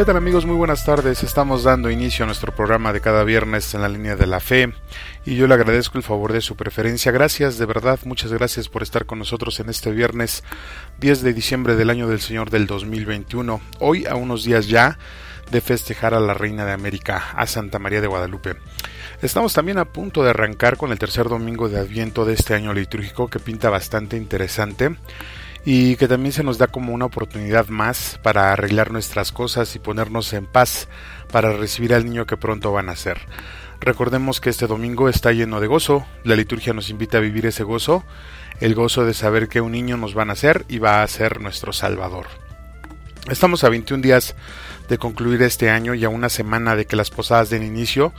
¿Qué tal amigos? Muy buenas tardes. Estamos dando inicio a nuestro programa de cada viernes en la línea de la fe y yo le agradezco el favor de su preferencia. Gracias, de verdad, muchas gracias por estar con nosotros en este viernes 10 de diciembre del año del Señor del 2021. Hoy a unos días ya de festejar a la Reina de América, a Santa María de Guadalupe. Estamos también a punto de arrancar con el tercer domingo de Adviento de este año litúrgico que pinta bastante interesante y que también se nos da como una oportunidad más para arreglar nuestras cosas y ponernos en paz para recibir al niño que pronto van a ser. Recordemos que este domingo está lleno de gozo, la liturgia nos invita a vivir ese gozo, el gozo de saber que un niño nos va a nacer y va a ser nuestro Salvador. Estamos a 21 días de concluir este año y a una semana de que las posadas den inicio,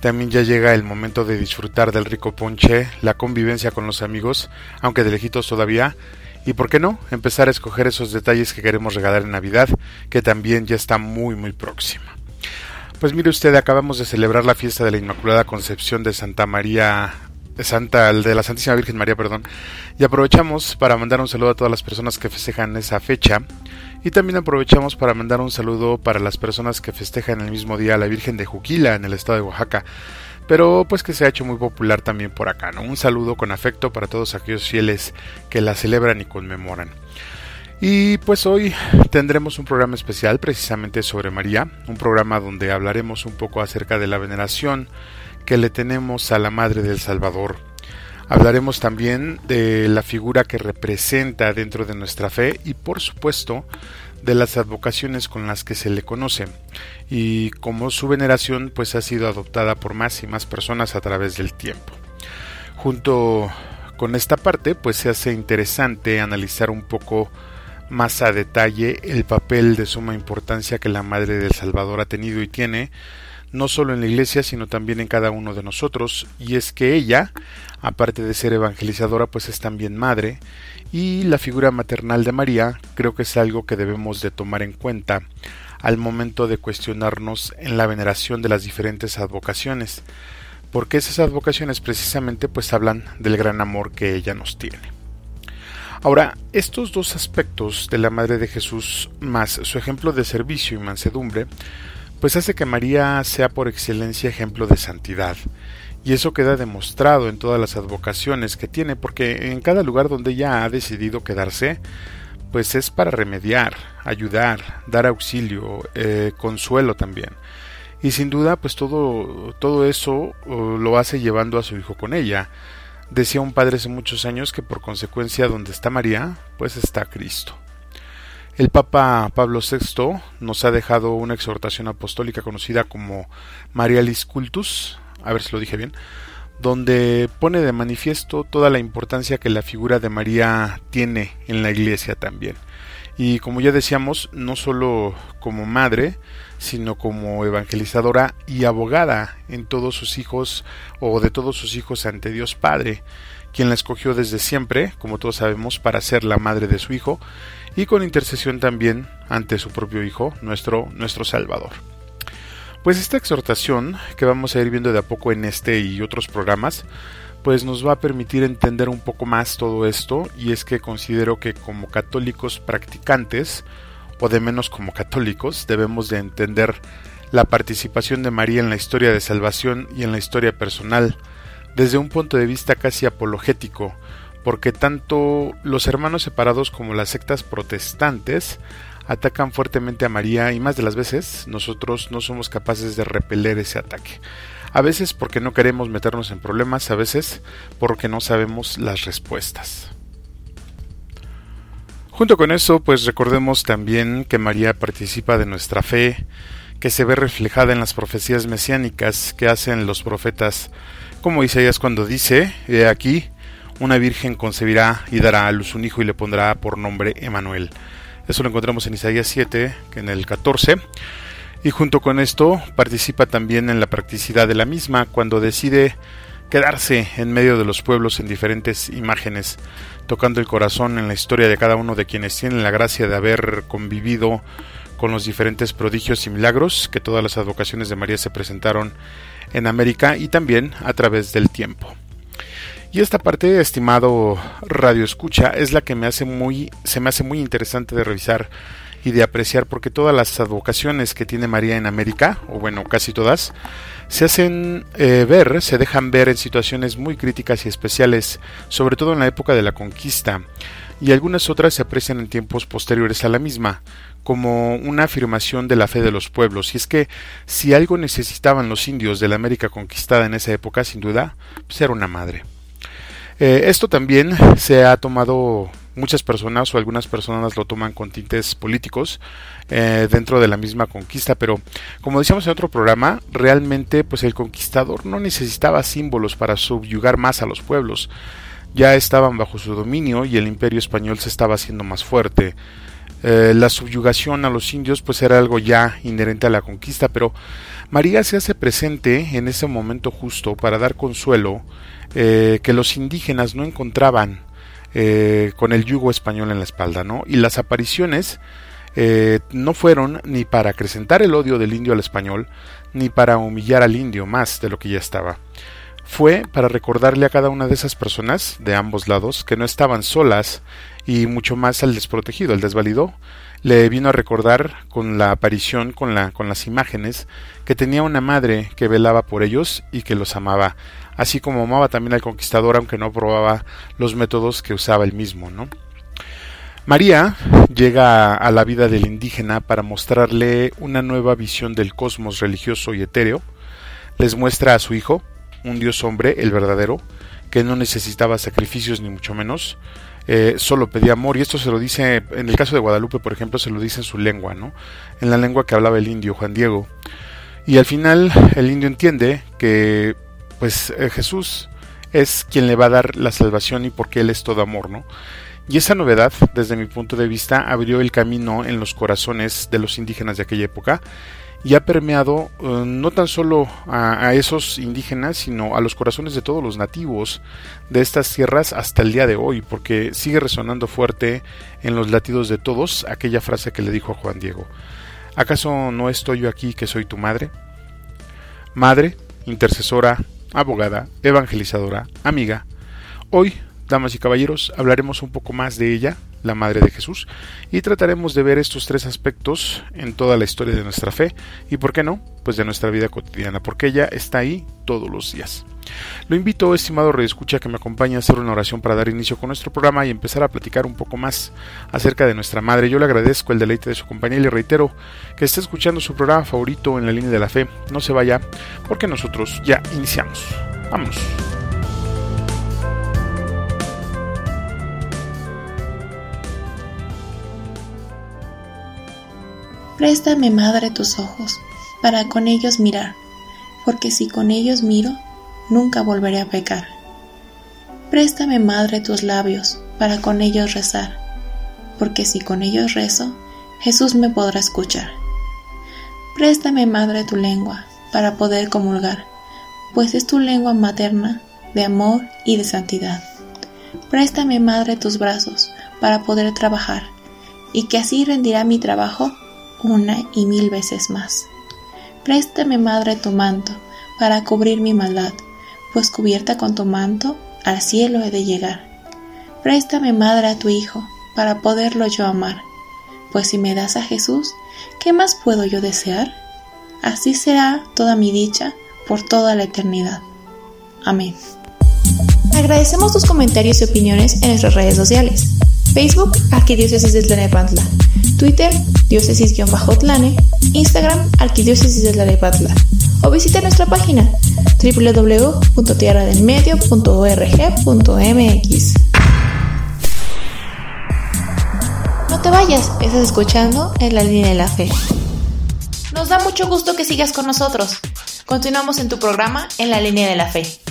también ya llega el momento de disfrutar del rico ponche, la convivencia con los amigos, aunque de lejitos todavía, y por qué no, empezar a escoger esos detalles que queremos regalar en Navidad, que también ya está muy muy próxima. Pues mire usted, acabamos de celebrar la fiesta de la Inmaculada Concepción de Santa María Santa, de la Santísima Virgen María, perdón, y aprovechamos para mandar un saludo a todas las personas que festejan esa fecha. Y también aprovechamos para mandar un saludo para las personas que festejan el mismo día a la Virgen de Juquila en el estado de Oaxaca pero pues que se ha hecho muy popular también por acá, ¿no? Un saludo con afecto para todos aquellos fieles que la celebran y conmemoran. Y pues hoy tendremos un programa especial precisamente sobre María, un programa donde hablaremos un poco acerca de la veneración que le tenemos a la Madre del Salvador. Hablaremos también de la figura que representa dentro de nuestra fe y por supuesto de las advocaciones con las que se le conoce. Y como su veneración pues ha sido adoptada por más y más personas a través del tiempo. Junto con esta parte pues se hace interesante analizar un poco más a detalle el papel de suma importancia que la Madre del Salvador ha tenido y tiene no solo en la iglesia, sino también en cada uno de nosotros, y es que ella, aparte de ser evangelizadora, pues es también madre, y la figura maternal de María creo que es algo que debemos de tomar en cuenta al momento de cuestionarnos en la veneración de las diferentes advocaciones, porque esas advocaciones precisamente pues hablan del gran amor que ella nos tiene. Ahora, estos dos aspectos de la Madre de Jesús, más su ejemplo de servicio y mansedumbre, pues hace que María sea por excelencia ejemplo de santidad, y eso queda demostrado en todas las advocaciones que tiene, porque en cada lugar donde ella ha decidido quedarse, pues es para remediar, ayudar, dar auxilio, eh, consuelo también. Y sin duda, pues todo, todo eso lo hace llevando a su hijo con ella. Decía un padre hace muchos años que por consecuencia donde está María, pues está Cristo. El Papa Pablo VI nos ha dejado una exhortación apostólica conocida como Marialis Cultus, a ver si lo dije bien, donde pone de manifiesto toda la importancia que la figura de María tiene en la iglesia también. Y como ya decíamos, no solo como madre, sino como evangelizadora y abogada en todos sus hijos o de todos sus hijos ante Dios Padre, quien la escogió desde siempre, como todos sabemos, para ser la madre de su hijo y con intercesión también ante su propio hijo, nuestro nuestro Salvador. Pues esta exhortación que vamos a ir viendo de a poco en este y otros programas, pues nos va a permitir entender un poco más todo esto y es que considero que como católicos practicantes o de menos como católicos debemos de entender la participación de María en la historia de salvación y en la historia personal desde un punto de vista casi apologético, porque tanto los hermanos separados como las sectas protestantes atacan fuertemente a María y más de las veces nosotros no somos capaces de repeler ese ataque. A veces porque no queremos meternos en problemas, a veces porque no sabemos las respuestas. Junto con eso, pues recordemos también que María participa de nuestra fe, que se ve reflejada en las profecías mesiánicas que hacen los profetas, como Isaías cuando dice, he aquí, una virgen concebirá y dará a luz un hijo y le pondrá por nombre Emanuel. Eso lo encontramos en Isaías 7, en el 14. Y junto con esto participa también en la practicidad de la misma cuando decide quedarse en medio de los pueblos en diferentes imágenes, tocando el corazón en la historia de cada uno de quienes tienen la gracia de haber convivido con los diferentes prodigios y milagros que todas las advocaciones de María se presentaron en América y también a través del tiempo. Y esta parte, estimado Radio Escucha, es la que me hace muy, se me hace muy interesante de revisar y de apreciar porque todas las advocaciones que tiene María en América, o bueno, casi todas, se hacen eh, ver, se dejan ver en situaciones muy críticas y especiales, sobre todo en la época de la conquista, y algunas otras se aprecian en tiempos posteriores a la misma, como una afirmación de la fe de los pueblos. Y es que si algo necesitaban los indios de la América conquistada en esa época, sin duda, pues era una madre. Eh, esto también se ha tomado muchas personas o algunas personas lo toman con tintes políticos eh, dentro de la misma conquista, pero como decíamos en otro programa, realmente pues el conquistador no necesitaba símbolos para subyugar más a los pueblos. Ya estaban bajo su dominio y el imperio español se estaba haciendo más fuerte. Eh, la subyugación a los indios pues era algo ya inherente a la conquista, pero María se hace presente en ese momento justo para dar consuelo eh, que los indígenas no encontraban eh, con el yugo español en la espalda, ¿no? Y las apariciones eh, no fueron ni para acrecentar el odio del indio al español, ni para humillar al indio más de lo que ya estaba. Fue para recordarle a cada una de esas personas, de ambos lados, que no estaban solas, y mucho más al desprotegido, al desvalido, le vino a recordar con la aparición, con, la, con las imágenes, que tenía una madre que velaba por ellos y que los amaba, así como amaba también al conquistador, aunque no probaba los métodos que usaba él mismo, ¿no? María llega a la vida del indígena para mostrarle una nueva visión del cosmos religioso y etéreo. Les muestra a su hijo, un dios hombre, el verdadero, que no necesitaba sacrificios ni mucho menos, eh, solo pedía amor. Y esto se lo dice, en el caso de Guadalupe, por ejemplo, se lo dice en su lengua, ¿no? En la lengua que hablaba el indio, Juan Diego. Y al final el indio entiende que pues eh, Jesús es quien le va a dar la salvación y porque Él es todo amor, ¿no? Y esa novedad, desde mi punto de vista, abrió el camino en los corazones de los indígenas de aquella época y ha permeado eh, no tan solo a, esos indígenas, sino a los corazones de todos los nativos de estas tierras hasta el día de hoy, porque sigue resonando fuerte en los latidos de todos aquella frase que le dijo a Juan Diego. ¿Acaso no estoy yo aquí que soy tu madre? Madre, intercesora, abogada, evangelizadora, amiga. Hoy, damas y caballeros, hablaremos un poco más de ella, la Madre de Jesús, y trataremos de ver estos tres aspectos en toda la historia de nuestra fe y, ¿por qué no?, pues de nuestra vida cotidiana, porque ella está ahí todos los días. Lo invito, estimado escucha que me acompañe a hacer una oración para dar inicio con nuestro programa y empezar a platicar un poco más acerca de nuestra Madre. Yo le agradezco el deleite de su compañía y le reitero que esté escuchando su programa favorito en la línea de la fe. No se vaya, porque nosotros ya iniciamos. Vamos. Préstame, Madre, tus ojos, para con ellos mirar, porque si con ellos miro, nunca volveré a pecar. Préstame, Madre, tus labios, para con ellos rezar, porque si con ellos rezo, Jesús me podrá escuchar. Préstame, Madre, tu lengua, para poder comulgar, pues es tu lengua materna de amor y de santidad. Préstame, Madre, tus brazos, para poder trabajar, y que así rendirá mi trabajo una y mil veces más. Préstame, Madre, tu manto, para cubrir mi maldad, pues cubierta con tu manto, al cielo he de llegar. Préstame, Madre, a tu Hijo, para poderlo yo amar, pues si me das a Jesús, ¿qué más puedo yo desear? Así será toda mi dicha por toda la eternidad. Amén. Agradecemos tus comentarios y opiniones en nuestras redes sociales. Facebook, Arquidiócesis de Tlanepantla. Twitter, diócesis-tlane. Instagram, Arquidiócesis de Tlanepantla. O visita nuestra página www.tierradelmedio.org.mx. No te vayas, estás escuchando en la línea de la fe. Nos da mucho gusto que sigas con nosotros. Continuamos en tu programa en la línea de la fe.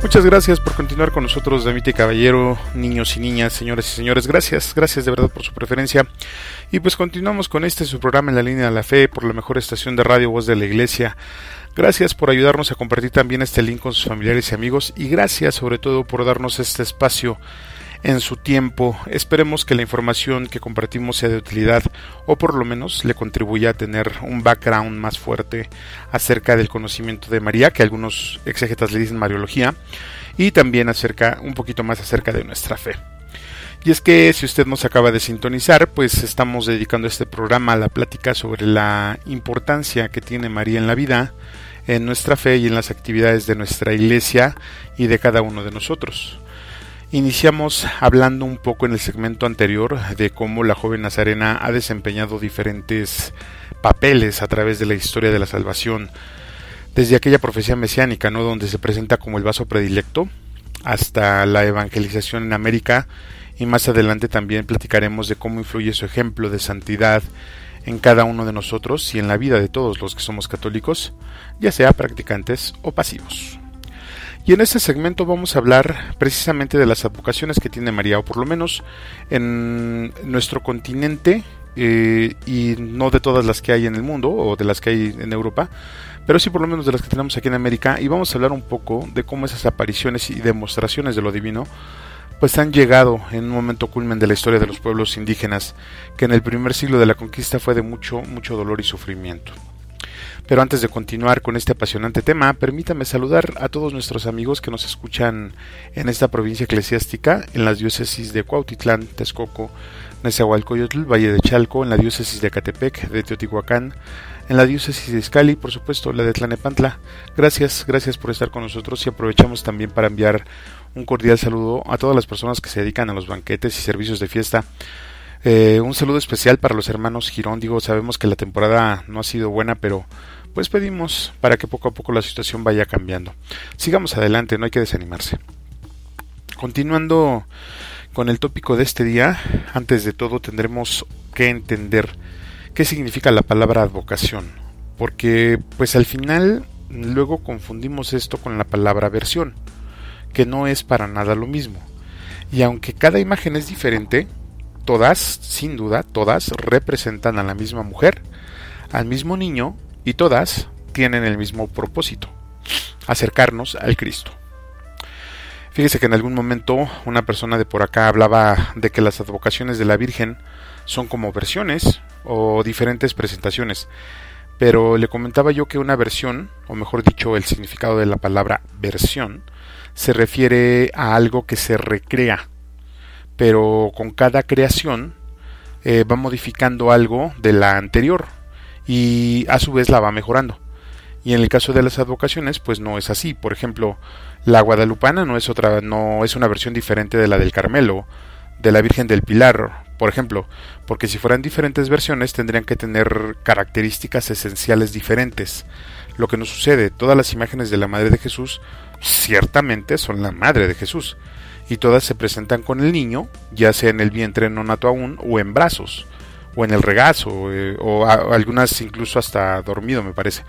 Muchas gracias por continuar con nosotros, Damita y Caballero, niños y niñas, señores y señores. Gracias, gracias de verdad por su preferencia. Y pues continuamos con este su programa en la línea de la fe por la mejor estación de radio Voz de la Iglesia. Gracias por ayudarnos a compartir también este link con sus familiares y amigos y gracias sobre todo por darnos este espacio en su tiempo. Esperemos que la información que compartimos sea de utilidad o por lo menos le contribuya a tener un background más fuerte acerca del conocimiento de María, que algunos exégetas le dicen Mariología, y también acerca un poquito más acerca de nuestra fe. Y es que si usted nos acaba de sintonizar, pues estamos dedicando este programa a la plática sobre la importancia que tiene María en la vida, en nuestra fe y en las actividades de nuestra iglesia y de cada uno de nosotros. Iniciamos hablando un poco en el segmento anterior de cómo la joven Nazarena ha desempeñado diferentes papeles a través de la historia de la salvación, desde aquella profecía mesiánica, ¿no? donde se presenta como el vaso predilecto, hasta la evangelización en América, y más adelante también platicaremos de cómo influye su ejemplo de santidad en cada uno de nosotros y en la vida de todos los que somos católicos, ya sea practicantes o pasivos. Y en este segmento vamos a hablar precisamente de las advocaciones que tiene María, o por lo menos en nuestro continente, eh, y no de todas las que hay en el mundo o de las que hay en Europa, pero sí por lo menos de las que tenemos aquí en América, y vamos a hablar un poco de cómo esas apariciones y demostraciones de lo divino pues han llegado en un momento culmen de la historia de los pueblos indígenas, que en el primer siglo de la conquista fue de mucho, mucho dolor y sufrimiento. Pero antes de continuar con este apasionante tema, permítame saludar a todos nuestros amigos que nos escuchan en esta provincia eclesiástica, en las diócesis de Cuautitlán, Texcoco, Nezahualcóyotl, Valle de Chalco, en la diócesis de Catepec, de Teotihuacán, en la diócesis de Izcali, por supuesto, la de Tlanepantla. Gracias, gracias por estar con nosotros y aprovechamos también para enviar un cordial saludo a todas las personas que se dedican a los banquetes y servicios de fiesta eh, un saludo especial para los hermanos Girón. Digo, sabemos que la temporada no ha sido buena, pero pues pedimos para que poco a poco la situación vaya cambiando. Sigamos adelante, no hay que desanimarse. Continuando con el tópico de este día, antes de todo tendremos que entender qué significa la palabra advocación, porque pues al final luego confundimos esto con la palabra versión, que no es para nada lo mismo. Y aunque cada imagen es diferente, todas, sin duda, todas representan a la misma mujer, al mismo niño y todas tienen el mismo propósito, acercarnos al Cristo. Fíjese que en algún momento una persona de por acá hablaba de que las advocaciones de la Virgen son como versiones o diferentes presentaciones, pero le comentaba yo que una versión, o mejor dicho, el significado de la palabra versión, se refiere a algo que se recrea, pero con cada creación eh, va modificando algo de la anterior y a su vez la va mejorando. Y en el caso de las advocaciones, pues no es así. Por ejemplo, la guadalupana no es otra, no es una versión diferente de la del Carmelo, de la Virgen del Pilar, por ejemplo, porque si fueran diferentes versiones tendrían que tener características esenciales diferentes. Lo que no sucede, todas las imágenes de la Madre de Jesús ciertamente son la Madre de Jesús, y todas se presentan con el niño, ya sea en el vientre no nato aún o en brazos, o en el regazo, eh, o algunas incluso hasta dormido, me parece.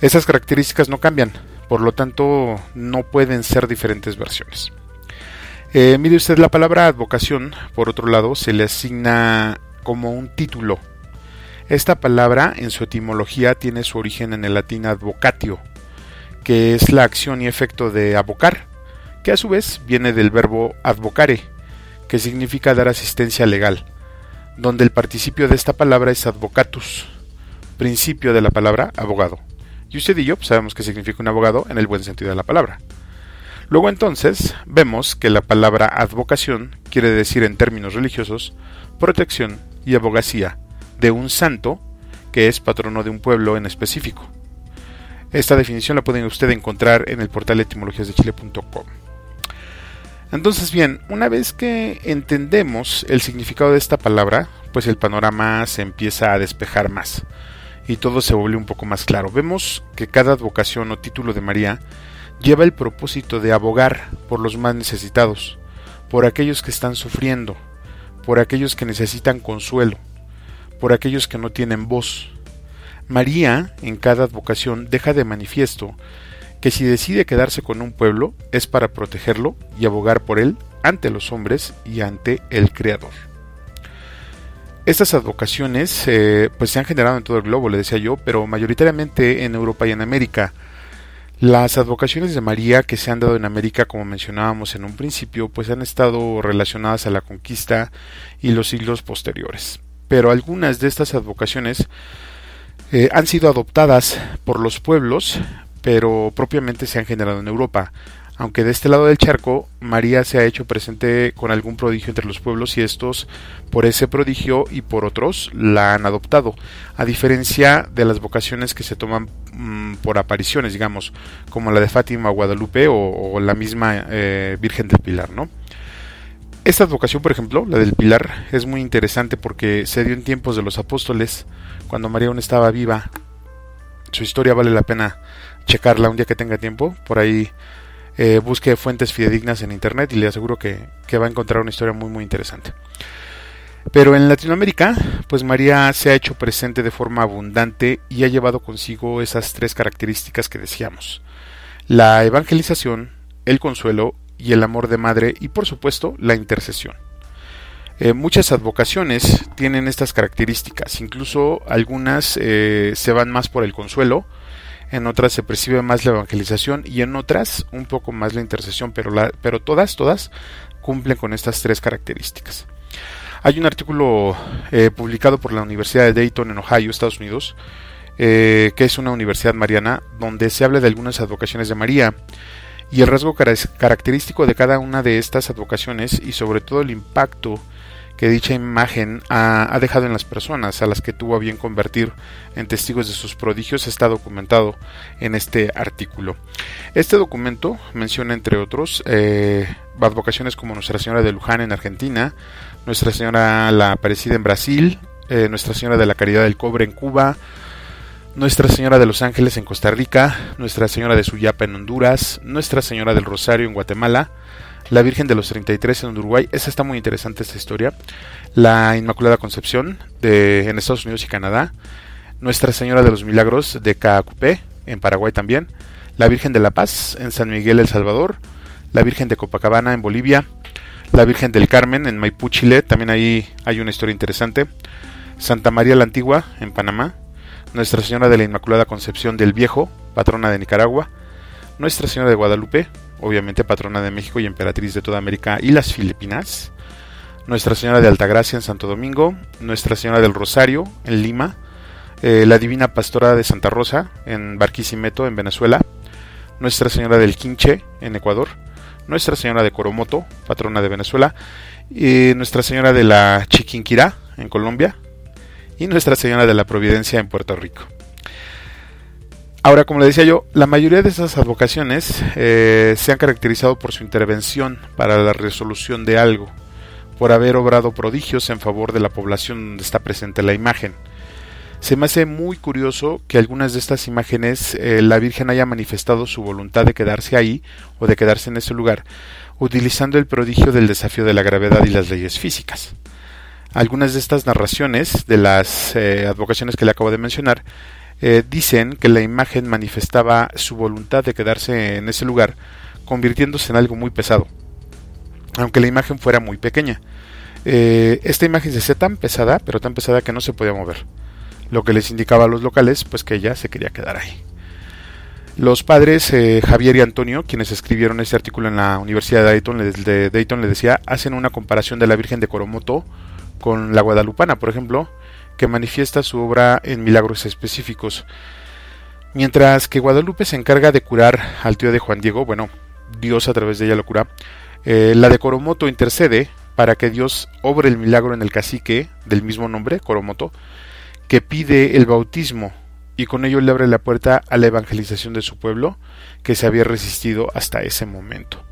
Esas características no cambian, por lo tanto no pueden ser diferentes versiones. Eh, mire usted, la palabra advocación, por otro lado, se le asigna como un título. Esta palabra en su etimología tiene su origen en el latín advocatio, que es la acción y efecto de abocar, que a su vez viene del verbo advocare, que significa dar asistencia legal, donde el participio de esta palabra es advocatus, principio de la palabra abogado. Y usted y yo pues, sabemos que significa un abogado en el buen sentido de la palabra. Luego entonces vemos que la palabra advocación quiere decir en términos religiosos protección y abogacía de un santo que es patrono de un pueblo en específico. Esta definición la pueden usted encontrar en el portal etimologiasdechile.com. Entonces bien, una vez que entendemos el significado de esta palabra, pues el panorama se empieza a despejar más y todo se vuelve un poco más claro. Vemos que cada advocación o título de María lleva el propósito de abogar por los más necesitados, por aquellos que están sufriendo, por aquellos que necesitan consuelo, por aquellos que no tienen voz. María, en cada advocación, deja de manifiesto que si decide quedarse con un pueblo es para protegerlo y abogar por él ante los hombres y ante el Creador. Estas advocaciones eh, pues se han generado en todo el globo, le decía yo, pero mayoritariamente en Europa y en América. Las advocaciones de María que se han dado en América, como mencionábamos en un principio, pues han estado relacionadas a la conquista y los siglos posteriores. Pero algunas de estas advocaciones eh, han sido adoptadas por los pueblos, pero propiamente se han generado en Europa aunque de este lado del charco María se ha hecho presente con algún prodigio entre los pueblos y estos por ese prodigio y por otros la han adoptado, a diferencia de las vocaciones que se toman mm, por apariciones, digamos, como la de Fátima Guadalupe o, la misma eh, Virgen del Pilar, ¿no? Esta advocación, por ejemplo, la del Pilar, es muy interesante porque se dio en tiempos de los apóstoles, cuando María aún estaba viva. Su historia vale la pena checarla un día que tenga tiempo, por ahí eh, busque fuentes fidedignas en internet y le aseguro que, va a encontrar una historia muy muy interesante. Pero en Latinoamérica, pues María se ha hecho presente de forma abundante y ha llevado consigo esas tres características que decíamos. La evangelización, el consuelo y el amor de madre y por supuesto la intercesión. Eh, muchas advocaciones tienen estas características, incluso algunas eh, se van más por el consuelo, en otras se percibe más la evangelización y en otras un poco más la intercesión, pero, pero todas, todas cumplen con estas tres características. Hay un artículo eh, publicado por la Universidad de Dayton en Ohio, Estados Unidos, eh, que es una universidad mariana, donde se habla de algunas advocaciones de María y el rasgo característico de cada una de estas advocaciones y sobre todo el impacto que dicha imagen ha, dejado en las personas a las que tuvo a bien convertir en testigos de sus prodigios está documentado en este artículo. Este documento menciona, entre otros, eh, advocaciones como Nuestra Señora de Luján en Argentina, Nuestra Señora la Aparecida en Brasil, eh, Nuestra Señora de la Caridad del Cobre en Cuba, Nuestra Señora de los Ángeles en Costa Rica, Nuestra Señora de Suyapa en Honduras, Nuestra Señora del Rosario en Guatemala, la Virgen de los 33 en Uruguay, esa está muy interesante esta historia, la Inmaculada Concepción de, en Estados Unidos y Canadá, Nuestra Señora de los Milagros de Caacupé en Paraguay también, la Virgen de la Paz en San Miguel El Salvador, la Virgen de Copacabana en Bolivia, la Virgen del Carmen en Maipú, Chile, también ahí hay una historia interesante, Santa María la Antigua en Panamá, Nuestra Señora de la Inmaculada Concepción del Viejo, patrona de Nicaragua, Nuestra Señora de Guadalupe obviamente patrona de México y emperatriz de toda América y las Filipinas, Nuestra Señora de Altagracia en Santo Domingo, Nuestra Señora del Rosario en Lima, eh, la Divina Pastora de Santa Rosa en Barquisimeto en Venezuela, Nuestra Señora del Quinche en Ecuador, Nuestra Señora de Coromoto, patrona de Venezuela, y Nuestra Señora de la Chiquinquirá en Colombia y Nuestra Señora de la Providencia en Puerto Rico. Ahora, como le decía yo, la mayoría de esas advocaciones eh, se han caracterizado por su intervención para la resolución de algo, por haber obrado prodigios en favor de la población donde está presente la imagen. Se me hace muy curioso que algunas de estas imágenes eh, la Virgen haya manifestado su voluntad de quedarse ahí o de quedarse en ese lugar, utilizando el prodigio del desafío de la gravedad y las leyes físicas. Algunas de estas narraciones de las eh, advocaciones que le acabo de mencionar eh, dicen que la imagen manifestaba su voluntad de quedarse en ese lugar, convirtiéndose en algo muy pesado, aunque la imagen fuera muy pequeña. Eh, esta imagen se hacía tan pesada, pero tan pesada que no se podía mover, lo que les indicaba a los locales pues que ella se quería quedar ahí. Los padres eh, Javier y Antonio, quienes escribieron este artículo en la Universidad de Dayton, de Dayton, decía, hacen una comparación de la Virgen de Coromoto con la Guadalupana, por ejemplo, que manifiesta su obra en milagros específicos. Mientras que Guadalupe se encarga de curar al tío de Juan Diego, bueno, Dios a través de ella lo cura, eh, la de Coromoto intercede para que Dios obre el milagro en el cacique del mismo nombre, Coromoto, que pide el bautismo y con ello le abre la puerta a la evangelización de su pueblo que se había resistido hasta ese momento.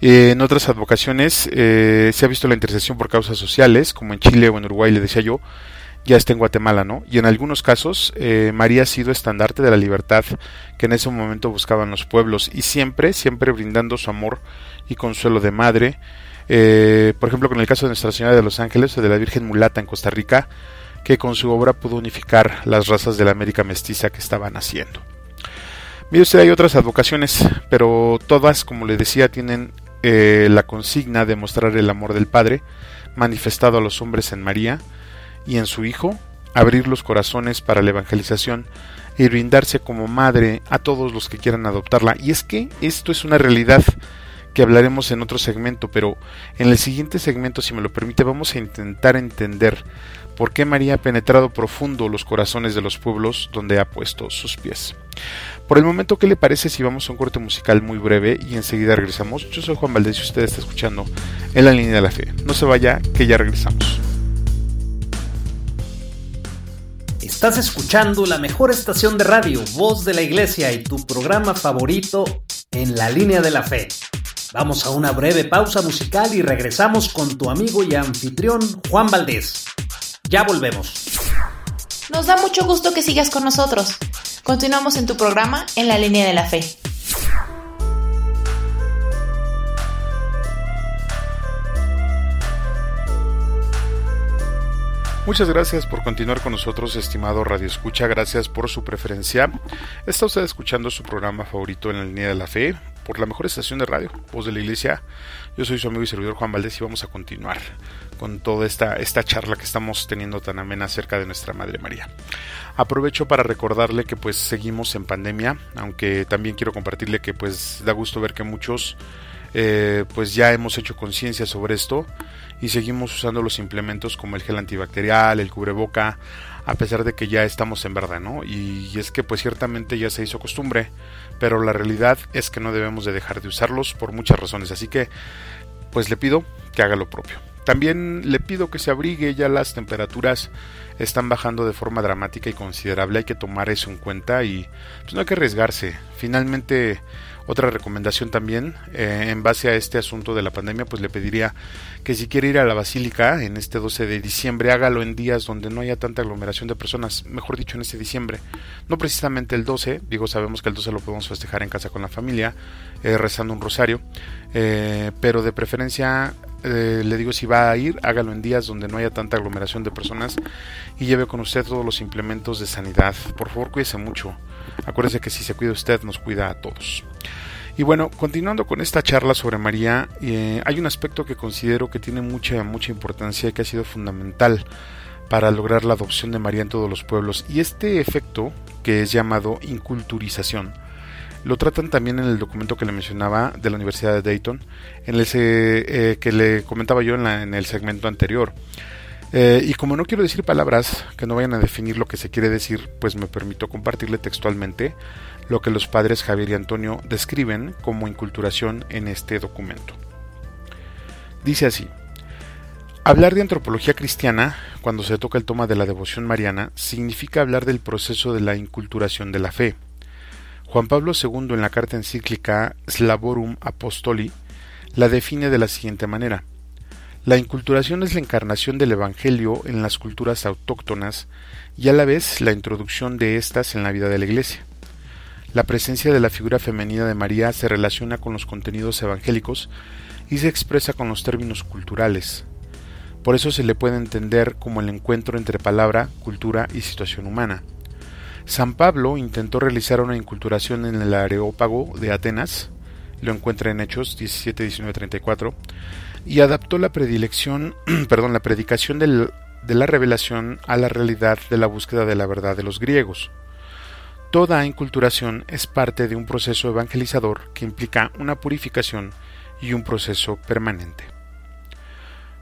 Eh, en otras advocaciones eh, se ha visto la intercesión por causas sociales, como en Chile o en Uruguay, le decía yo, ya está en Guatemala, ¿no? Y en algunos casos eh, María ha sido estandarte de la libertad que en ese momento buscaban los pueblos y siempre, siempre brindando su amor y consuelo de madre. Eh, por ejemplo, con el caso de Nuestra Señora de los Ángeles o de la Virgen Mulata en Costa Rica, que con su obra pudo unificar las razas de la América mestiza que estaban haciendo. Mire usted, hay otras advocaciones, pero todas, como le decía, tienen eh, la consigna de mostrar el amor del Padre manifestado a los hombres en María y en su Hijo, abrir los corazones para la evangelización y brindarse como madre a todos los que quieran adoptarla. Y es que esto es una realidad que hablaremos en otro segmento, pero en el siguiente segmento, si me lo permite, vamos a intentar entender por qué María ha penetrado profundo los corazones de los pueblos donde ha puesto sus pies. Por el momento, ¿qué le parece si vamos a un corte musical muy breve y enseguida regresamos? Yo soy Juan Valdés y usted está escuchando en la línea de la fe. No se vaya, que ya regresamos. Estás escuchando la mejor estación de radio, Voz de la Iglesia y tu programa favorito en la línea de la fe. Vamos a una breve pausa musical y regresamos con tu amigo y anfitrión Juan Valdés. Ya volvemos. Nos da mucho gusto que sigas con nosotros. Continuamos en tu programa En la línea de la fe. Muchas gracias por continuar con nosotros, estimado Radio Escucha. Gracias por su preferencia. Está usted escuchando su programa favorito en la línea de la fe por la mejor estación de radio, Voz de la Iglesia. Yo soy su amigo y servidor Juan Valdés y vamos a continuar con toda esta, esta charla que estamos teniendo tan amena acerca de nuestra Madre María. Aprovecho para recordarle que pues seguimos en pandemia, aunque también quiero compartirle que pues da gusto ver que muchos eh, pues ya hemos hecho conciencia sobre esto y seguimos usando los implementos como el gel antibacterial, el cubreboca, a pesar de que ya estamos en verdad, ¿no? Y, es que pues ciertamente ya se hizo costumbre, pero la realidad es que no debemos de dejar de usarlos por muchas razones, así que pues le pido que haga lo propio. También le pido que se abrigue, ya las temperaturas están bajando de forma dramática y considerable, hay que tomar eso en cuenta y pues no hay que arriesgarse. Finalmente otra recomendación también, eh, en base a este asunto de la pandemia, pues le pediría que si quiere ir a la basílica en este 12 de diciembre, hágalo en días donde no haya tanta aglomeración de personas, mejor dicho, en este diciembre. No precisamente el 12, digo, sabemos que el 12 lo podemos festejar en casa con la familia, eh, rezando un rosario, eh, pero de preferencia le digo si va a ir, hágalo en días donde no haya tanta aglomeración de personas y lleve con usted todos los implementos de sanidad. Por favor, cuídese mucho. Acuérdese que si se cuida usted, nos cuida a todos. Y bueno, continuando con esta charla sobre María, eh, hay un aspecto que considero que tiene mucha, mucha importancia y que ha sido fundamental para lograr la adopción de María en todos los pueblos. Y este efecto, que es llamado inculturización, lo tratan también en el documento que le mencionaba de la Universidad de Dayton, en el eh, que le comentaba yo en, en el segmento anterior. Eh, y como no quiero decir palabras que no vayan a definir lo que se quiere decir, pues me permito compartirle textualmente lo que los padres Javier y Antonio describen como inculturación en este documento. Dice así, hablar de antropología cristiana, cuando se toca el toma de la devoción mariana, significa hablar del proceso de la inculturación de la fe. Juan Pablo II en la carta encíclica Slavorum Apostoli la define de la siguiente manera. La inculturación es la encarnación del Evangelio en las culturas autóctonas y a la vez la introducción de éstas en la vida de la Iglesia. La presencia de la figura femenina de María se relaciona con los contenidos evangélicos y se expresa con los términos culturales. Por eso se le puede entender como el encuentro entre palabra, cultura y situación humana. San Pablo intentó realizar una inculturación en el Areópago de Atenas, lo encuentra en Hechos 17, 19, 34, y adaptó la predilección, perdón, la predicación de la revelación a la realidad de la búsqueda de la verdad de los griegos. Toda inculturación es parte de un proceso evangelizador que implica una purificación y un proceso permanente.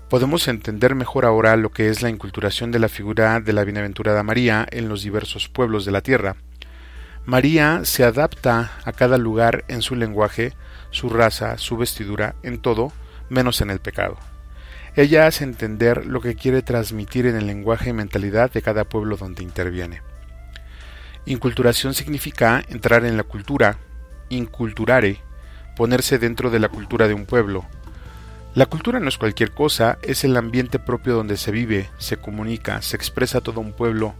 Podemos entender mejor ahora lo que es la inculturación de la figura de la bienaventurada María en los diversos pueblos de la tierra. María se adapta a cada lugar en su lenguaje, su raza, su vestidura, en todo, menos en el pecado. Ella hace entender lo que quiere transmitir en el lenguaje y mentalidad de cada pueblo donde interviene. Inculturación significa entrar en la cultura, inculturare, ponerse dentro de la cultura de un pueblo. La cultura no es cualquier cosa, es el ambiente propio donde se vive, se comunica, se expresa todo un pueblo,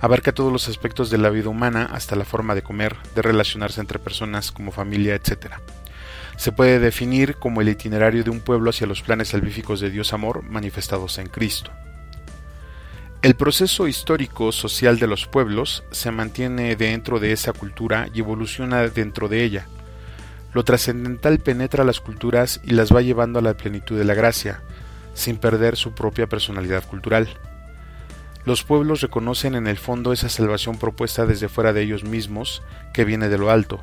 abarca todos los aspectos de la vida humana hasta la forma de comer, de relacionarse entre personas como familia, etc. Se puede definir como el itinerario de un pueblo hacia los planes salvíficos de Dios amor manifestados en Cristo. El proceso histórico-social de los pueblos se mantiene dentro de esa cultura y evoluciona dentro de ella. Lo trascendental penetra las culturas y las va llevando a la plenitud de la gracia, sin perder su propia personalidad cultural. Los pueblos reconocen en el fondo esa salvación propuesta desde fuera de ellos mismos, que viene de lo alto,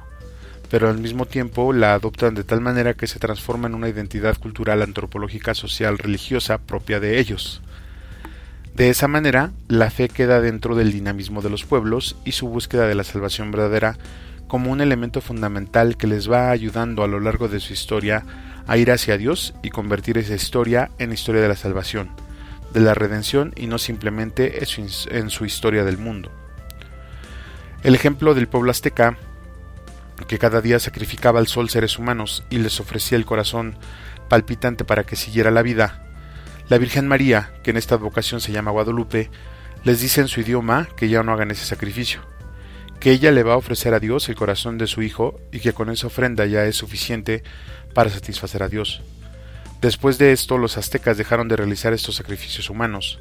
pero al mismo tiempo la adoptan de tal manera que se transforma en una identidad cultural, antropológica, social, religiosa propia de ellos. De esa manera, la fe queda dentro del dinamismo de los pueblos y su búsqueda de la salvación verdadera como un elemento fundamental que les va ayudando a lo largo de su historia a ir hacia Dios y convertir esa historia en historia de la salvación, de la redención y no simplemente en su historia del mundo. El ejemplo del pueblo azteca, que cada día sacrificaba al sol seres humanos y les ofrecía el corazón palpitante para que siguiera la vida, la Virgen María, que en esta vocación se llama Guadalupe, les dice en su idioma que ya no hagan ese sacrificio, que ella le va a ofrecer a Dios el corazón de su hijo y que con esa ofrenda ya es suficiente para satisfacer a Dios. Después de esto, los aztecas dejaron de realizar estos sacrificios humanos.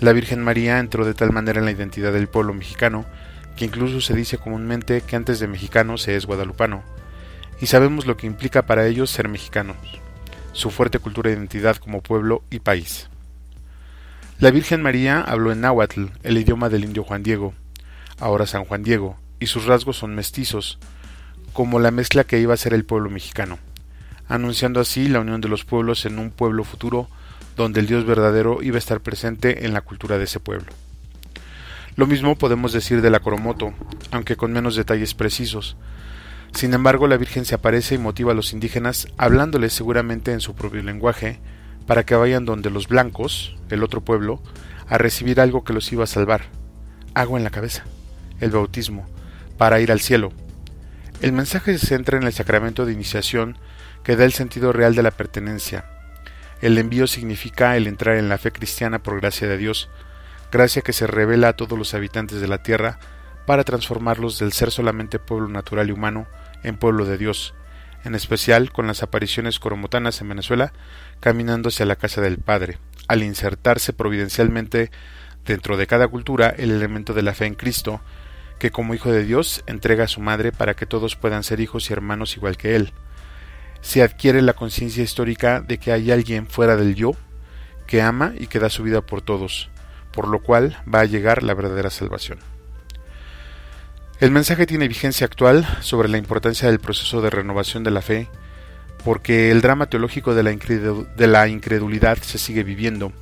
La Virgen María entró de tal manera en la identidad del pueblo mexicano que incluso se dice comúnmente que antes de mexicano se es guadalupano, y sabemos lo que implica para ellos ser mexicanos, su fuerte cultura e identidad como pueblo y país. La Virgen María habló en náhuatl, el idioma del indio Juan Diego, ahora San Juan Diego, y sus rasgos son mestizos, como la mezcla que iba a ser el pueblo mexicano anunciando así la unión de los pueblos en un pueblo futuro donde el Dios verdadero iba a estar presente en la cultura de ese pueblo. Lo mismo podemos decir de la Coromoto, aunque con menos detalles precisos. Sin embargo, la Virgen se aparece y motiva a los indígenas, hablándoles seguramente en su propio lenguaje, para que vayan donde los blancos, el otro pueblo, a recibir algo que los iba a salvar, agua en la cabeza, el bautismo, para ir al cielo. El mensaje se centra en el sacramento de iniciación que da el sentido real de la pertenencia. El envío significa el entrar en la fe cristiana por gracia de Dios, gracia que se revela a todos los habitantes de la tierra para transformarlos del ser solamente pueblo natural y humano en pueblo de Dios, en especial con las apariciones coromotanas en Venezuela, caminando hacia la casa del Padre, al insertarse providencialmente dentro de cada cultura el elemento de la fe en Cristo, que como Hijo de Dios entrega a su Madre para que todos puedan ser hijos y hermanos igual que Él. Se adquiere la conciencia histórica de que hay alguien fuera del yo que ama y que da su vida por todos, por lo cual va a llegar la verdadera salvación. El mensaje tiene vigencia actual sobre la importancia del proceso de renovación de la fe, porque el drama teológico de la, incredulidad se sigue viviendo,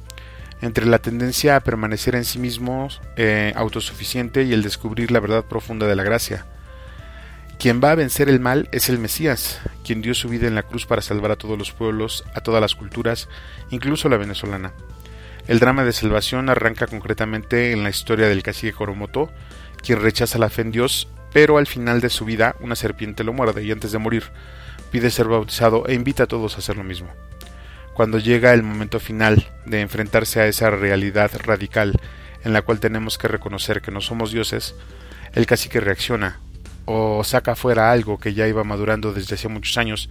entre la tendencia a permanecer en sí mismo eh, autosuficiente y el descubrir la verdad profunda de la gracia, quien va a vencer el mal es el Mesías, quien dio su vida en la cruz para salvar a todos los pueblos, a todas las culturas, incluso la venezolana. El drama de salvación arranca concretamente en la historia del cacique Coromoto, quien rechaza la fe en Dios, pero al final de su vida una serpiente lo muerde y antes de morir pide ser bautizado e invita a todos a hacer lo mismo. Cuando llega el momento final de enfrentarse a esa realidad radical en la cual tenemos que reconocer que no somos dioses, el cacique reacciona, o saca fuera algo que ya iba madurando desde hace muchos años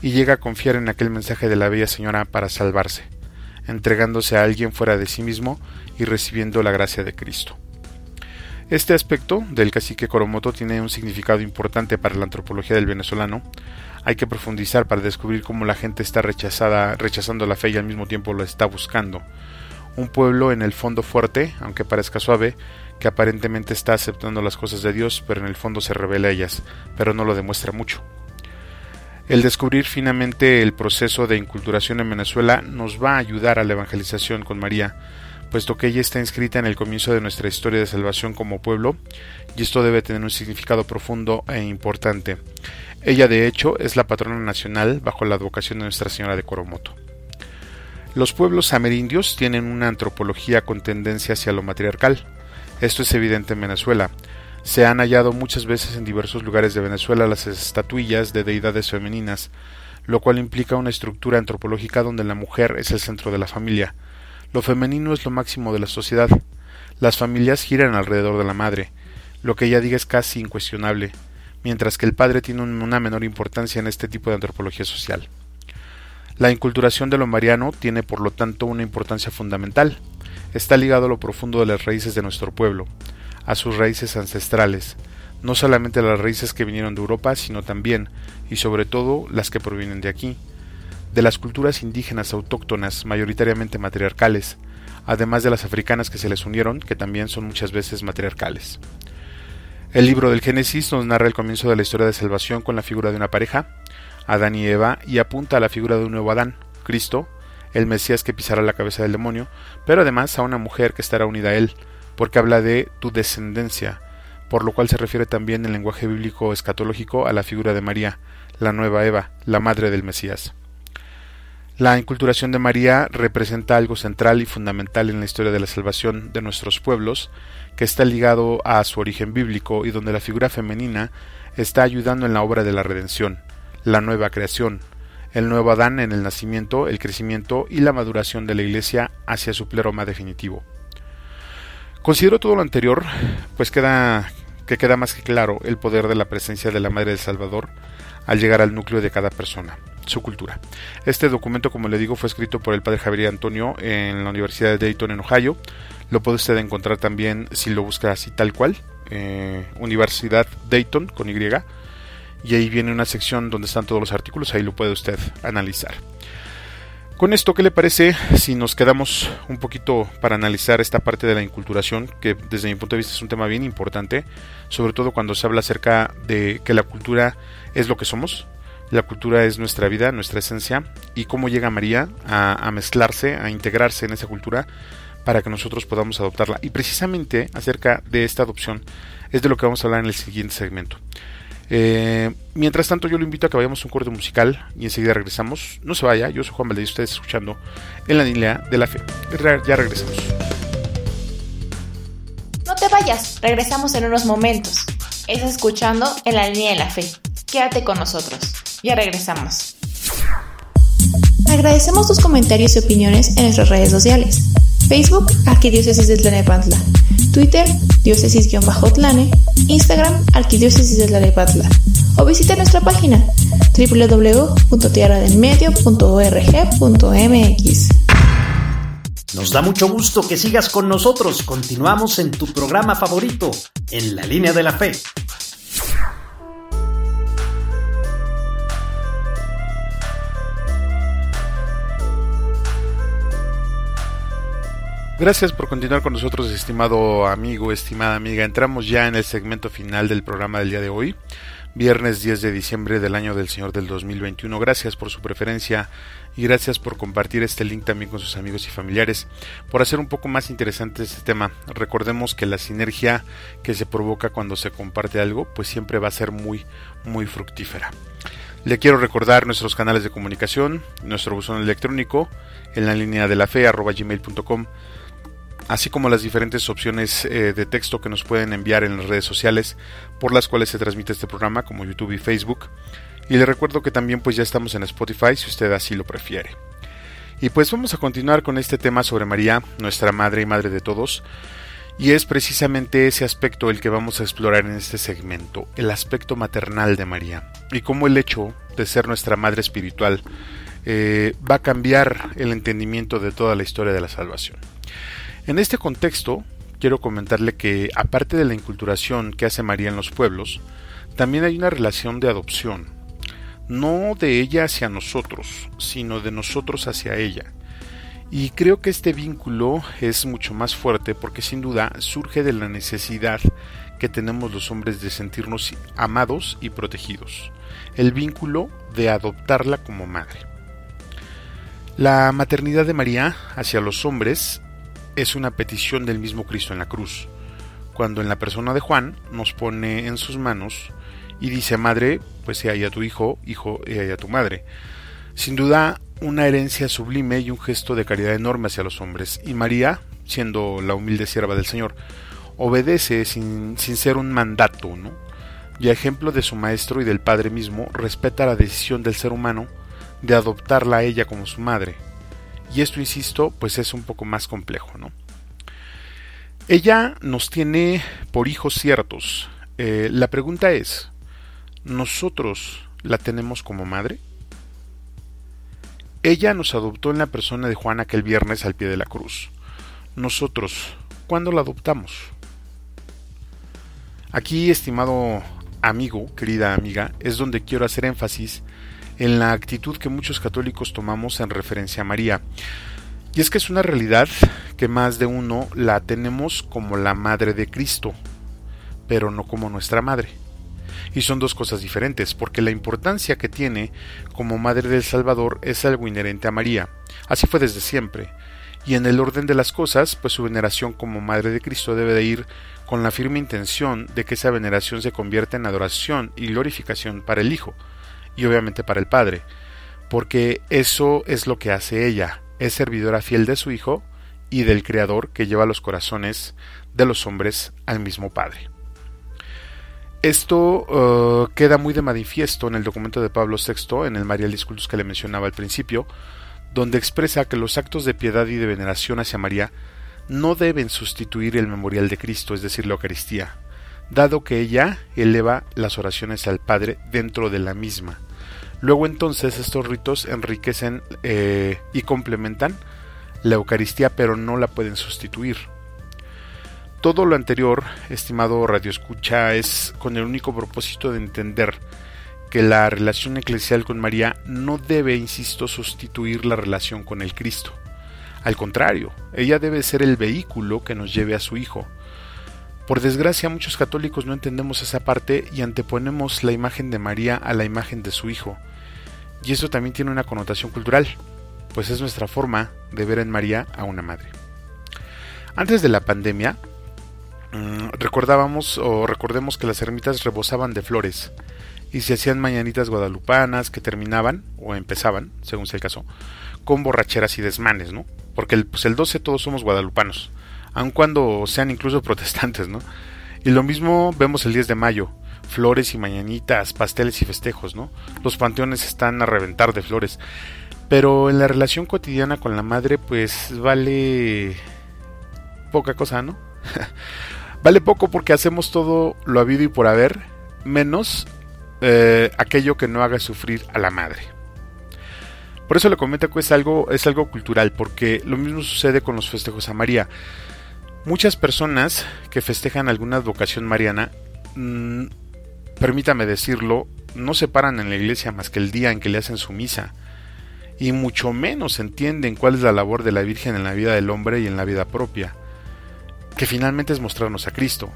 y llega a confiar en aquel mensaje de la bella señora para salvarse, entregándose a alguien fuera de sí mismo y recibiendo la gracia de Cristo. Este aspecto del cacique Coromoto tiene un significado importante para la antropología del venezolano. Hay que profundizar para descubrir cómo la gente está rechazada, rechazando la fe y al mismo tiempo lo está buscando. Un pueblo en el fondo fuerte, aunque parezca suave, que aparentemente está aceptando las cosas de Dios, pero en el fondo se revela a ellas, pero no lo demuestra mucho. El descubrir finamente el proceso de inculturación en Venezuela nos va a ayudar a la evangelización con María, puesto que ella está inscrita en el comienzo de nuestra historia de salvación como pueblo, y esto debe tener un significado profundo e importante. Ella, de hecho, es la patrona nacional bajo la advocación de Nuestra Señora de Coromoto. Los pueblos amerindios tienen una antropología con tendencia hacia lo matriarcal, esto es evidente en Venezuela. Se han hallado muchas veces en diversos lugares de Venezuela las estatuillas de deidades femeninas, lo cual implica una estructura antropológica donde la mujer es el centro de la familia. Lo femenino es lo máximo de la sociedad. Las familias giran alrededor de la madre. Lo que ella diga es casi incuestionable, mientras que el padre tiene una menor importancia en este tipo de antropología social. La inculturación de lo mariano tiene por lo tanto una importancia fundamental, está ligado a lo profundo de las raíces de nuestro pueblo, a sus raíces ancestrales, no solamente las raíces que vinieron de Europa, sino también, y sobre todo, las que provienen de aquí, de las culturas indígenas autóctonas, mayoritariamente matriarcales, además de las africanas que se les unieron, que también son muchas veces matriarcales. El libro del Génesis nos narra el comienzo de la historia de salvación con la figura de una pareja, Adán y Eva, y apunta a la figura de un nuevo Adán, Cristo, el Mesías que pisará la cabeza del demonio, pero además a una mujer que estará unida a él, porque habla de tu descendencia, por lo cual se refiere también en lenguaje bíblico escatológico a la figura de María, la nueva Eva, la madre del Mesías. La inculturación de María representa algo central y fundamental en la historia de la salvación de nuestros pueblos, que está ligado a su origen bíblico y donde la figura femenina está ayudando en la obra de la redención, la nueva creación, el nuevo Adán en el nacimiento, el crecimiento y la maduración de la Iglesia hacia su pleroma definitivo. Considero todo lo anterior, pues queda que queda más que claro el poder de la presencia de la Madre del Salvador al llegar al núcleo de cada persona, su cultura. Este documento, como le digo, fue escrito por el padre Javier Antonio en la Universidad de Dayton, en Ohio. Lo puede usted encontrar también si lo busca así tal cual, eh, Universidad Dayton con Y. Y ahí viene una sección donde están todos los artículos, ahí lo puede usted analizar. Con esto, ¿qué le parece si nos quedamos un poquito para analizar esta parte de la inculturación, que desde mi punto de vista es un tema bien importante, sobre todo cuando se habla acerca de que la cultura es lo que somos, la cultura es nuestra vida, nuestra esencia, y cómo llega María a, mezclarse, a integrarse en esa cultura para que nosotros podamos adoptarla. Y precisamente acerca de esta adopción es de lo que vamos a hablar en el siguiente segmento. Eh, mientras tanto, yo lo invito a que vayamos a un corte musical y enseguida regresamos. No se vaya, yo soy Juan Valdez y ustedes escuchando en la línea de la fe. Ya regresamos. No te vayas, regresamos en unos momentos. Estás escuchando en la línea de la fe. Quédate con nosotros. Ya regresamos. Agradecemos tus comentarios y opiniones en nuestras redes sociales. Facebook, Arquidiócesis de Tlanepantla. Twitter, diócesis-tlane. Instagram, Arquidiócesis de Tlanepantla. O visita nuestra página www.tierradelmedio.org.mx. Nos da mucho gusto que sigas con nosotros. Continuamos en tu programa favorito, En la línea de la fe. Gracias por continuar con nosotros, estimado amigo, estimada amiga. Entramos ya en el segmento final del programa del día de hoy, viernes 10 de diciembre del año del Señor del 2021. Gracias por su preferencia y gracias por compartir este link también con sus amigos y familiares. Por hacer un poco más interesante este tema, recordemos que la sinergia que se provoca cuando se comparte algo, pues siempre va a ser muy, muy fructífera. Le quiero recordar nuestros canales de comunicación, nuestro buzón electrónico en la línea de la fe arroba gmail.com así como las diferentes opciones eh, de texto que nos pueden enviar en las redes sociales por las cuales se transmite este programa como YouTube y Facebook. Y le recuerdo que también pues ya estamos en Spotify si usted así lo prefiere. Y pues vamos a continuar con este tema sobre María, nuestra madre y madre de todos. Y es precisamente ese aspecto el que vamos a explorar en este segmento, el aspecto maternal de María. Y cómo el hecho de ser nuestra madre espiritual eh, va a cambiar el entendimiento de toda la historia de la salvación. En este contexto, quiero comentarle que, aparte de la inculturación que hace María en los pueblos, también hay una relación de adopción, no de ella hacia nosotros, sino de nosotros hacia ella. Y creo que este vínculo es mucho más fuerte porque sin duda surge de la necesidad que tenemos los hombres de sentirnos amados y protegidos, el vínculo de adoptarla como madre. La maternidad de María hacia los hombres es una petición del mismo Cristo en la cruz, cuando en la persona de Juan nos pone en sus manos y dice, madre, pues sea a tu hijo, hijo, sea a tu madre. Sin duda, una herencia sublime y un gesto de caridad enorme hacia los hombres. Y María, siendo la humilde sierva del Señor, obedece sin, sin ser un mandato, ¿no? Y a ejemplo de su maestro y del Padre mismo, respeta la decisión del ser humano de adoptarla a ella como su madre, y esto, insisto, pues es un poco más complejo, ¿no? Ella nos tiene por hijos ciertos. Eh, la pregunta es, ¿nosotros la tenemos como madre? Ella nos adoptó en la persona de Juan aquel viernes al pie de la cruz. nosotros, ¿cuándo la adoptamos? Aquí, estimado amigo, querida amiga, es donde quiero hacer énfasis en la actitud que muchos católicos tomamos en referencia a María. Y es que es una realidad que más de uno la tenemos como la madre de Cristo, pero no como nuestra madre. Y son dos cosas diferentes, porque la importancia que tiene como madre del Salvador es algo inherente a María. Así fue desde siempre. Y en el orden de las cosas, pues su veneración como madre de Cristo debe de ir con la firme intención de que esa veneración se convierta en adoración y glorificación para el Hijo, y obviamente para el Padre, porque eso es lo que hace ella, es servidora fiel de su Hijo y del Creador que lleva los corazones de los hombres al mismo Padre. Esto uh, queda muy de manifiesto en el documento de Pablo VI, en el Marial Discultus que le mencionaba al principio, donde expresa que los actos de piedad y de veneración hacia María no deben sustituir el memorial de Cristo, es decir, la Eucaristía, dado que ella eleva las oraciones al Padre dentro de la misma. Luego entonces estos ritos enriquecen eh, y complementan la Eucaristía, pero no la pueden sustituir. Todo lo anterior, estimado Radio Escucha, es con el único propósito de entender que la relación eclesial con María no debe, insisto, sustituir la relación con el Cristo. Al contrario, ella debe ser el vehículo que nos lleve a su Hijo. Por desgracia, muchos católicos no entendemos esa parte y anteponemos la imagen de María a la imagen de su Hijo. Y eso también tiene una connotación cultural, pues es nuestra forma de ver en María a una madre. Antes de la pandemia, Mm, recordábamos o recordemos que las ermitas rebosaban de flores y se hacían mañanitas guadalupanas que terminaban o empezaban, según sea el caso, con borracheras y desmanes, ¿no? Porque el, pues el 12 todos somos guadalupanos, aun cuando sean incluso protestantes, ¿no? Y lo mismo vemos el 10 de mayo, flores y mañanitas, pasteles y festejos, ¿no? Los panteones están a reventar de flores. Pero en la relación cotidiana con la madre, pues vale poca cosa, ¿no? Vale poco porque hacemos todo lo habido y por haber, menos eh, aquello que no haga sufrir a la madre. Por eso le comento que es algo, es algo cultural, porque lo mismo sucede con los festejos a María. Muchas personas que festejan alguna vocación mariana, mm, permítame decirlo, no se paran en la iglesia más que el día en que le hacen su misa, y mucho menos entienden cuál es la labor de la Virgen en la vida del hombre y en la vida propia que finalmente es mostrarnos a Cristo.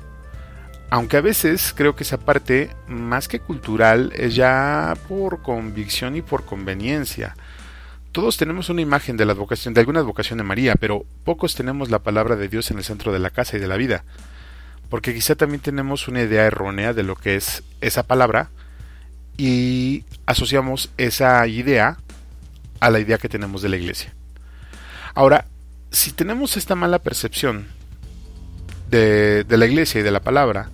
Aunque a veces creo que esa parte, más que cultural, es ya por convicción y por conveniencia. Todos tenemos una imagen de la advocación, de alguna advocación de María, pero pocos tenemos la palabra de Dios en el centro de la casa y de la vida. Porque quizá también tenemos una idea errónea de lo que es esa palabra y asociamos esa idea a la idea que tenemos de la iglesia. Ahora, si tenemos esta mala percepción de, la iglesia y de la palabra,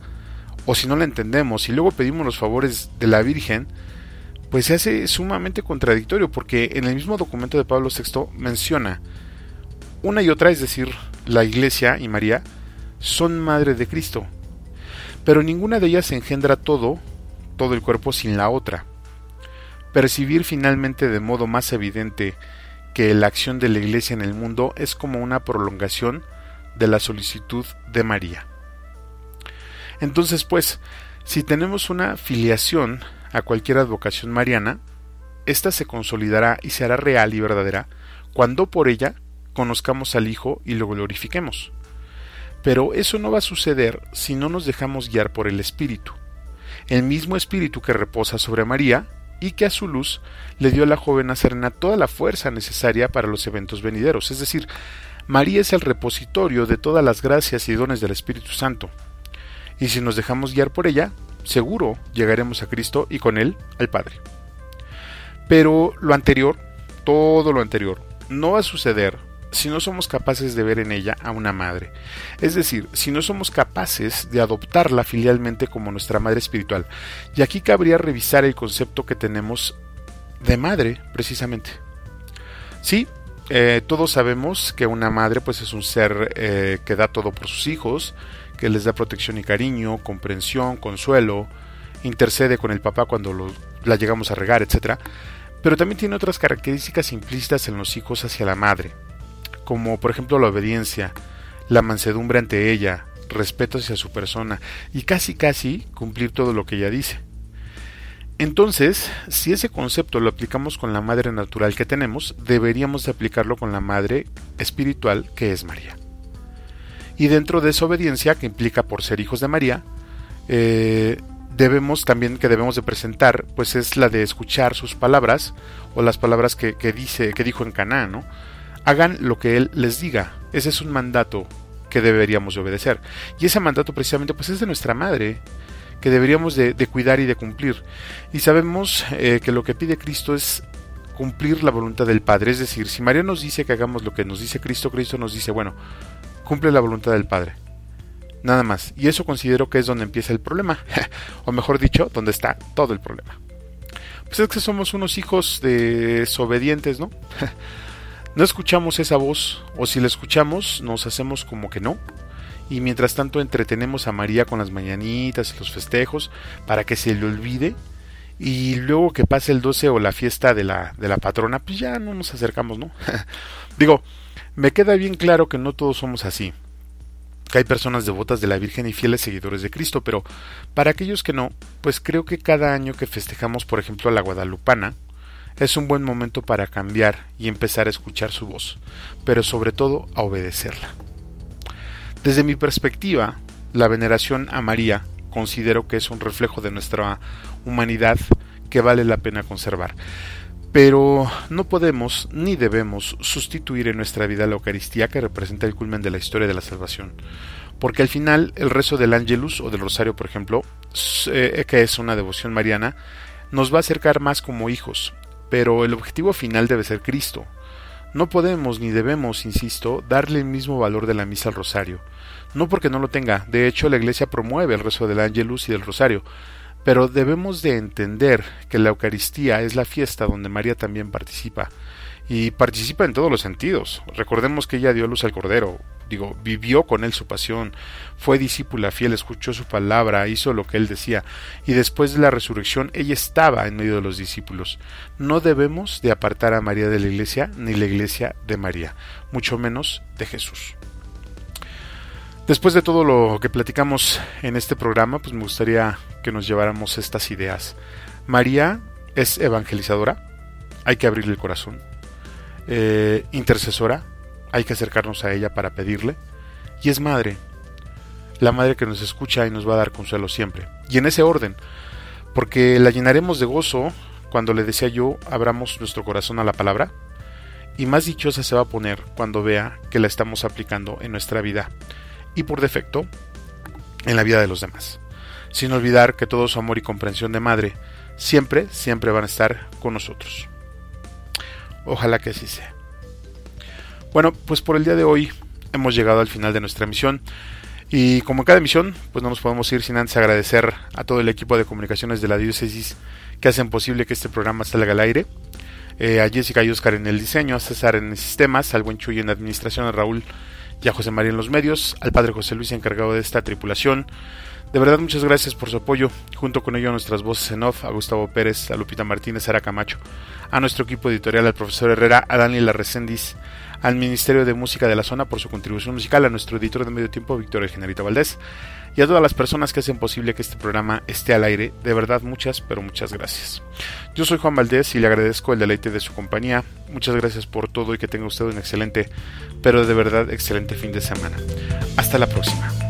o si no la entendemos y luego pedimos los favores de la Virgen, pues se hace sumamente contradictorio, porque en el mismo documento de Pablo VI menciona una y otra, es decir, la Iglesia y María, son madre de Cristo, pero ninguna de ellas engendra todo, todo el cuerpo sin la otra. Percibir finalmente de modo más evidente que la acción de la Iglesia en el mundo es como una prolongación de la solicitud de María. Entonces, pues, si tenemos una filiación a cualquier advocación mariana, ésta se consolidará y se hará real y verdadera cuando por ella conozcamos al Hijo y lo glorifiquemos. Pero eso no va a suceder si no nos dejamos guiar por el Espíritu, el mismo Espíritu que reposa sobre María y que a su luz le dio a la joven Serena toda la fuerza necesaria para los eventos venideros, es decir, María es el repositorio de todas las gracias y dones del Espíritu Santo. Y si nos dejamos guiar por ella, seguro llegaremos a Cristo y con Él al Padre. Pero lo anterior, todo lo anterior, no va a suceder si no somos capaces de ver en ella a una madre. Es decir, si no somos capaces de adoptarla filialmente como nuestra madre espiritual. Y aquí cabría revisar el concepto que tenemos de madre, precisamente. Sí, eh, todos sabemos que una madre pues es un ser eh, que da todo por sus hijos, que les da protección y cariño, comprensión, consuelo, intercede con el papá cuando la llegamos a regar, etc. Pero también tiene otras características implícitas en los hijos hacia la madre, como por ejemplo la obediencia, la mansedumbre ante ella, respeto hacia su persona y casi casi cumplir todo lo que ella dice. Entonces, si ese concepto lo aplicamos con la madre natural que tenemos, deberíamos de aplicarlo con la madre espiritual que es María. Y dentro de esa obediencia que implica por ser hijos de María, eh, debemos también que debemos de presentar, pues es la de escuchar sus palabras o las palabras que, dice, que dijo en Caná, ¿no? Hagan lo que él les diga. Ese es un mandato que deberíamos de obedecer. Y ese mandato precisamente pues es de nuestra madre, que deberíamos de, cuidar y de cumplir. Y sabemos eh, que lo que pide Cristo es cumplir la voluntad del Padre. Es decir, si María nos dice que hagamos lo que nos dice Cristo, Cristo nos dice, bueno, cumple la voluntad del Padre. Nada más. Y eso considero que es donde empieza el problema. o mejor dicho, donde está todo el problema. Pues es que somos unos hijos desobedientes, ¿no? no escuchamos esa voz, o si la escuchamos, nos hacemos como que no. Y mientras tanto entretenemos a María con las mañanitas y los festejos para que se le olvide. Y luego que pase el 12 o la fiesta de la, de la patrona, pues ya no nos acercamos, ¿no? Digo, me queda bien claro que no todos somos así que hay personas devotas de la Virgen y fieles seguidores de Cristo, pero para aquellos que no, pues creo que cada año que festejamos, por ejemplo, a la Guadalupana, es un buen momento para cambiar y empezar a escuchar su voz, pero sobre todo a obedecerla. Desde mi perspectiva, la veneración a María considero que es un reflejo de nuestra humanidad que vale la pena conservar. Pero no podemos ni debemos sustituir en nuestra vida la Eucaristía que representa el culmen de la historia de la salvación. Porque al final el rezo del Angelus o del Rosario, por ejemplo, eh, que es una devoción mariana, nos va a acercar más como hijos, pero el objetivo final debe ser Cristo. No podemos ni debemos, insisto, darle el mismo valor de la misa al Rosario. No porque no lo tenga, de hecho la Iglesia promueve el rezo del Angelus y del Rosario, pero debemos de entender que la Eucaristía es la fiesta donde María también participa. Y participa en todos los sentidos. Recordemos que ella dio luz al Cordero, digo, vivió con él su pasión, fue discípula fiel, escuchó su palabra, hizo lo que él decía, y después de la resurrección ella estaba en medio de los discípulos. No debemos de apartar a María de la iglesia, ni la iglesia de María, mucho menos de Jesús. Después de todo lo que platicamos en este programa, pues me gustaría que nos lleváramos estas ideas. María es evangelizadora, hay que abrirle el corazón. Eh, intercesora, hay que acercarnos a ella para pedirle. Y es madre, la madre que nos escucha y nos va a dar consuelo siempre. Y en ese orden, porque la llenaremos de gozo cuando le decía yo, abramos nuestro corazón a la palabra. Y más dichosa se va a poner cuando vea que la estamos aplicando en nuestra vida y por defecto en la vida de los demás. Sin olvidar que todo su amor y comprensión de madre siempre, siempre van a estar con nosotros. Ojalá que así sea. Bueno, pues por el día de hoy hemos llegado al final de nuestra misión. Y como en cada emisión, pues no nos podemos ir sin antes agradecer a todo el equipo de comunicaciones de la diócesis que hacen posible que este programa salga al aire. Eh, a Jessica y Oscar en el diseño, a César en sistemas, al buen Chuy en administración, a Raúl y a José María en los medios, al padre José Luis encargado de esta tripulación. De verdad, muchas gracias por su apoyo. Junto con ello, a nuestras voces en off, a Gustavo Pérez, a Lupita Martínez, a Ara Camacho, a nuestro equipo editorial, al profesor Herrera, a Daniel Larrecendis, al Ministerio de Música de la Zona por su contribución musical, a nuestro editor de medio tiempo, Víctor Generito Valdés, y a todas las personas que hacen posible que este programa esté al aire. De verdad, muchas, pero muchas gracias. Yo soy Juan Valdés y le agradezco el deleite de su compañía. Muchas gracias por todo y que tenga usted un excelente, pero de verdad excelente fin de semana. Hasta la próxima.